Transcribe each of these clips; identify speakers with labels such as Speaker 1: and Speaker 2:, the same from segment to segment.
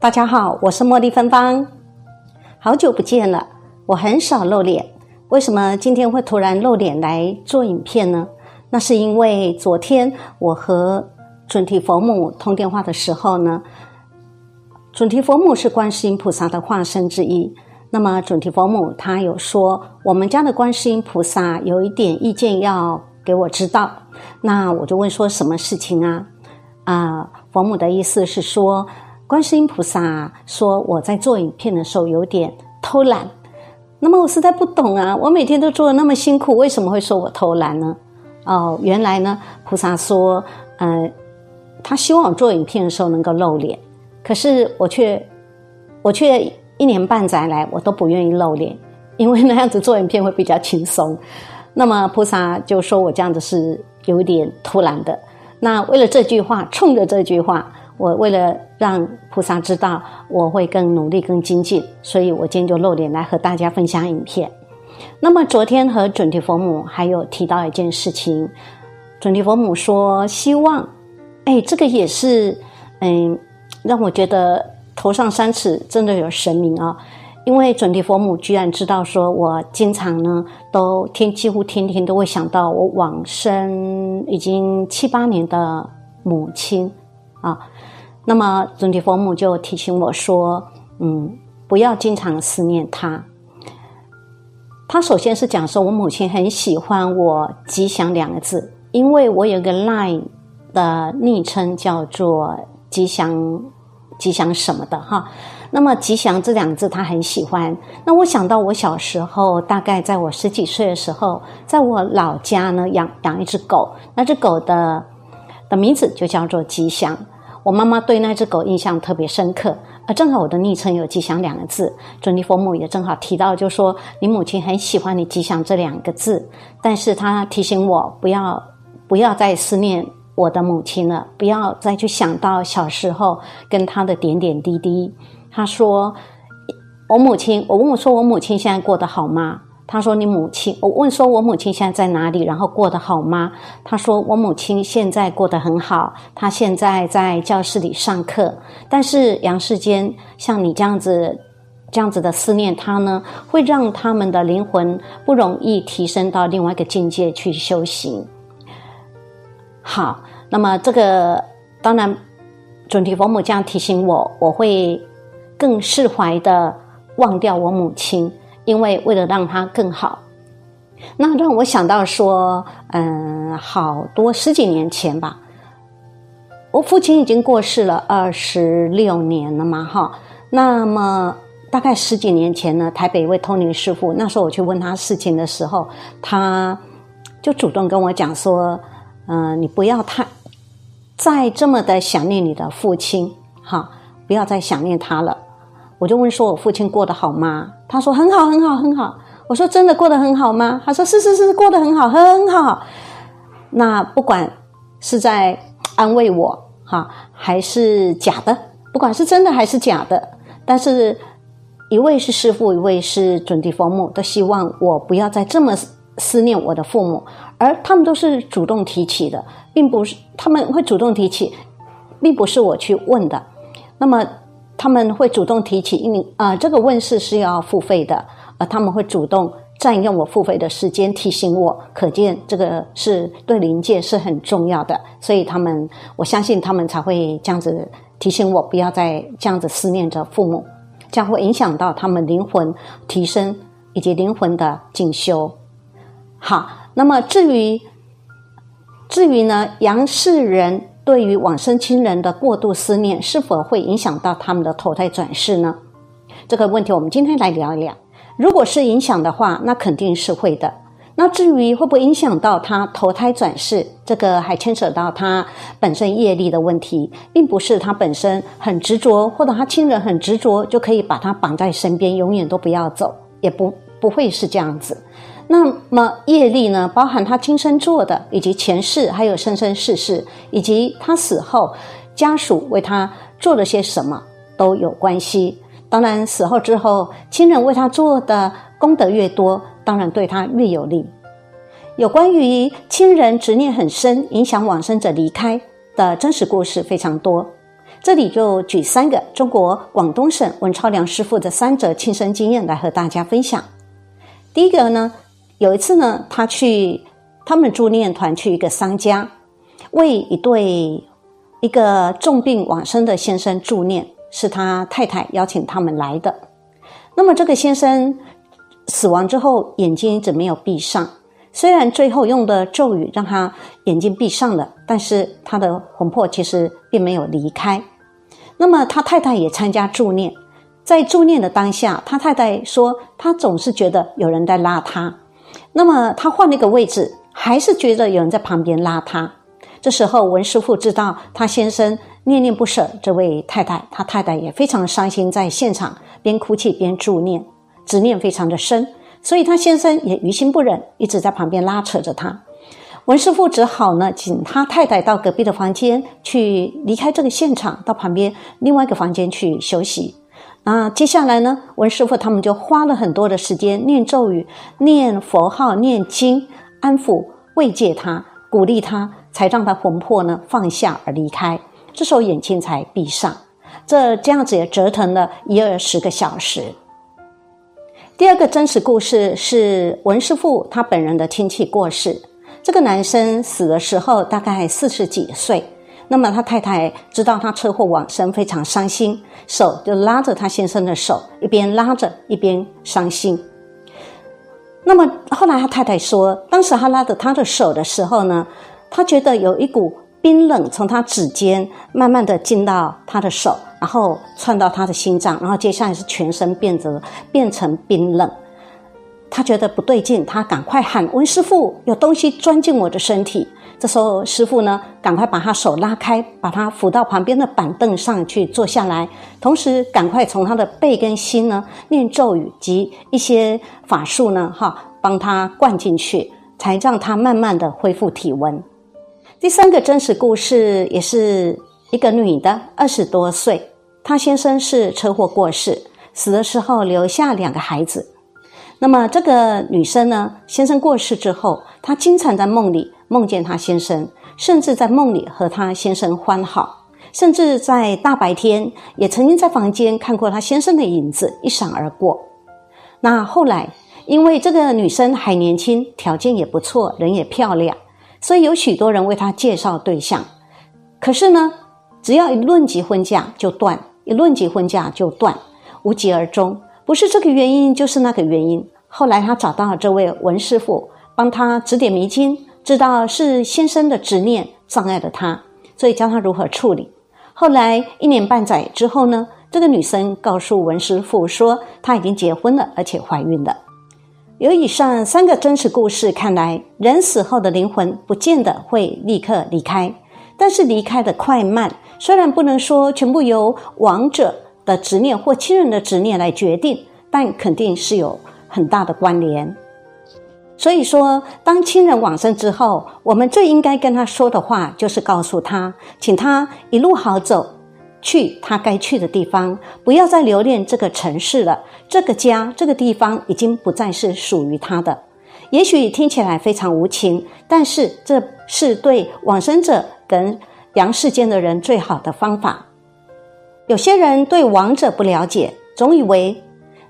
Speaker 1: 大家好，我是茉莉芬芳，好久不见了。我很少露脸，为什么今天会突然露脸来做影片呢？那是因为昨天我和准提佛母通电话的时候呢，准提佛母是观世音菩萨的化身之一。那么准提佛母她有说，我们家的观世音菩萨有一点意见要给我知道。那我就问说什么事情啊？啊，佛母的意思是说。观世音菩萨说：“我在做影片的时候有点偷懒。”那么我实在不懂啊！我每天都做的那么辛苦，为什么会说我偷懒呢？哦，原来呢，菩萨说：“呃，他希望我做影片的时候能够露脸，可是我却我却一年半载来我都不愿意露脸，因为那样子做影片会比较轻松。那么菩萨就说我这样子是有点偷懒的。那为了这句话，冲着这句话。”我为了让菩萨知道我会更努力、更精进，所以我今天就露脸来和大家分享影片。那么昨天和准提佛母还有提到一件事情，准提佛母说希望，哎，这个也是，嗯，让我觉得头上三尺真的有神明啊！因为准提佛母居然知道说我经常呢都天几乎天天都会想到我往生已经七八年的母亲。啊，那么尊体佛母就提醒我说：“嗯，不要经常思念他。他首先是讲说，我母亲很喜欢我‘吉祥’两个字，因为我有个 line 的昵称叫做‘吉祥’，吉祥什么的哈。那么‘吉祥’这两个字，他很喜欢。那我想到我小时候，大概在我十几岁的时候，在我老家呢，养养一只狗，那只狗的。”的名字就叫做吉祥，我妈妈对那只狗印象特别深刻，而正好我的昵称有吉祥两个字，准提佛母也正好提到，就说你母亲很喜欢你吉祥这两个字，但是她提醒我不要不要再思念我的母亲了，不要再去想到小时候跟她的点点滴滴。她说我母亲，我问我说我母亲现在过得好吗？他说：“你母亲，我问说，我母亲现在在哪里？然后过得好吗？”他说：“我母亲现在过得很好，她现在在教室里上课。但是杨世坚像你这样子，这样子的思念他呢，会让他们的灵魂不容易提升到另外一个境界去修行。”好，那么这个当然，准提佛母这样提醒我，我会更释怀的忘掉我母亲。因为为了让他更好，那让我想到说，嗯，好多十几年前吧，我父亲已经过世了二十六年了嘛，哈。那么大概十几年前呢，台北一位通灵师傅，那时候我去问他事情的时候，他就主动跟我讲说，嗯，你不要太再这么的想念你的父亲，哈，不要再想念他了。我就问说，我父亲过得好吗？他说很好，很好，很好。我说真的过得很好吗？他说是是是，过得很好，很好。那不管是在安慰我哈，还是假的，不管是真的还是假的，但是一位是师父，一位是准提佛母，都希望我不要再这么思念我的父母，而他们都是主动提起的，并不是他们会主动提起，并不是我去问的。那么。他们会主动提起，因为啊，这个问世是要付费的，而他们会主动占用我付费的时间提醒我，可见这个是对灵界是很重要的，所以他们，我相信他们才会这样子提醒我，不要再这样子思念着父母，这样会影响到他们灵魂提升以及灵魂的进修。好，那么至于至于呢，杨世人。对于往生亲人的过度思念，是否会影响到他们的投胎转世呢？这个问题我们今天来聊一聊。如果是影响的话，那肯定是会的。那至于会不会影响到他投胎转世，这个还牵扯到他本身业力的问题，并不是他本身很执着，或者他亲人很执着，就可以把他绑在身边，永远都不要走，也不不会是这样子。那么业力呢，包含他今生做的，以及前世，还有生生世世，以及他死后家属为他做了些什么，都有关系。当然，死后之后，亲人为他做的功德越多，当然对他越有利。有关于亲人执念很深，影响往生者离开的真实故事非常多。这里就举三个中国广东省文超良师傅的三则亲身经验来和大家分享。第一个呢，有一次呢，他去他们助念团去一个商家，为一对一个重病往生的先生助念，是他太太邀请他们来的。那么这个先生死亡之后，眼睛一直没有闭上。虽然最后用的咒语让他眼睛闭上了，但是他的魂魄其实并没有离开。那么他太太也参加助念，在助念的当下，他太太说他总是觉得有人在拉他。那么他换了一个位置，还是觉得有人在旁边拉他。这时候文师傅知道他先生念念不舍，这位太太，他太太也非常伤心，在现场边哭泣边助念，执念非常的深。所以他先生也于心不忍，一直在旁边拉扯着他。文师傅只好呢，请他太太到隔壁的房间去离开这个现场，到旁边另外一个房间去休息。那接下来呢，文师傅他们就花了很多的时间念咒语、念佛号、念经，安抚、慰藉他，鼓励他，才让他魂魄呢放下而离开。这时候眼睛才闭上。这这样子也折腾了一二十个小时。第二个真实故事是文师傅他本人的亲戚过世。这个男生死的时候大概四十几岁，那么他太太知道他车祸往生，非常伤心，手就拉着他先生的手，一边拉着一边伤心。那么后来他太太说，当时他拉着他的手的时候呢，他觉得有一股冰冷从他指尖慢慢的进到他的手。然后窜到他的心脏，然后接下来是全身变得变成冰冷。他觉得不对劲，他赶快喊温师傅：“有东西钻进我的身体。”这时候师傅呢，赶快把他手拉开，把他扶到旁边的板凳上去坐下来，同时赶快从他的背跟心呢念咒语及一些法术呢，哈，帮他灌进去，才让他慢慢的恢复体温。第三个真实故事也是。一个女的，二十多岁，她先生是车祸过世，死的时候留下两个孩子。那么这个女生呢，先生过世之后，她经常在梦里梦见她先生，甚至在梦里和她先生欢好，甚至在大白天也曾经在房间看过她先生的影子一闪而过。那后来，因为这个女生还年轻，条件也不错，人也漂亮，所以有许多人为她介绍对象。可是呢？只要一论及婚嫁就断，一论及婚嫁就断，无疾而终。不是这个原因，就是那个原因。后来她找到了这位文师傅，帮他指点迷津，知道是先生的执念障碍了他，所以教他如何处理。后来一年半载之后呢，这个女生告诉文师傅说，她已经结婚了，而且怀孕了。由以上三个真实故事看来，人死后的灵魂不见得会立刻离开。但是离开的快慢，虽然不能说全部由亡者的执念或亲人的执念来决定，但肯定是有很大的关联。所以说，当亲人往生之后，我们最应该跟他说的话，就是告诉他，请他一路好走，去他该去的地方，不要再留恋这个城市了。这个家，这个地方已经不再是属于他的。也许听起来非常无情，但是这是对往生者。跟阳世间的人最好的方法。有些人对亡者不了解，总以为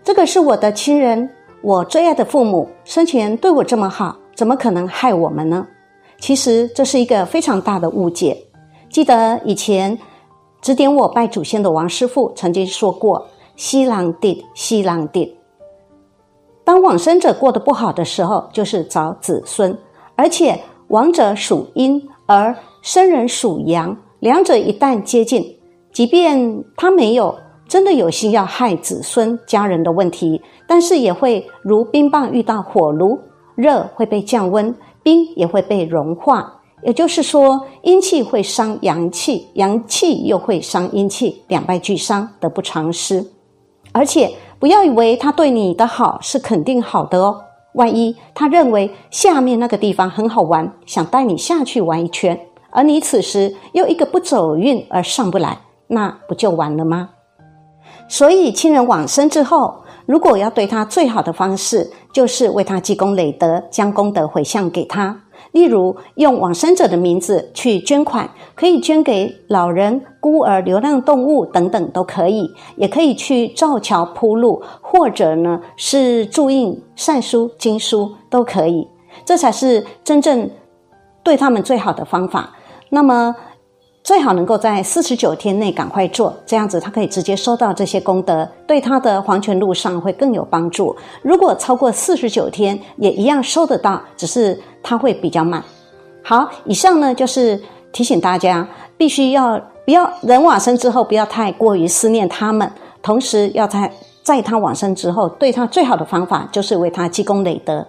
Speaker 1: 这个是我的亲人，我最爱的父母，生前对我这么好，怎么可能害我们呢？其实这是一个非常大的误解。记得以前指点我拜祖先的王师傅曾经说过：“西郎地，西郎地。”当往生者过得不好的时候，就是找子孙，而且亡者属阴，而生人属阳，两者一旦接近，即便他没有真的有心要害子孙家人的问题，但是也会如冰棒遇到火炉，热会被降温，冰也会被融化。也就是说，阴气会伤阳气，阳气又会伤阴气，两败俱伤，得不偿失。而且不要以为他对你的好是肯定好的哦，万一他认为下面那个地方很好玩，想带你下去玩一圈。而你此时又一个不走运而上不来，那不就完了吗？所以亲人往生之后，如果要对他最好的方式，就是为他积功累德，将功德回向给他，例如用往生者的名字去捐款，可以捐给老人、孤儿、流浪动物等等都可以，也可以去造桥铺路，或者呢是注印善书经书都可以，这才是真正对他们最好的方法。那么。最好能够在四十九天内赶快做，这样子他可以直接收到这些功德，对他的黄泉路上会更有帮助。如果超过四十九天，也一样收得到，只是他会比较慢。好，以上呢就是提醒大家，必须要不要人往生之后不要太过于思念他们，同时要在在他往生之后，对他最好的方法就是为他积功累德。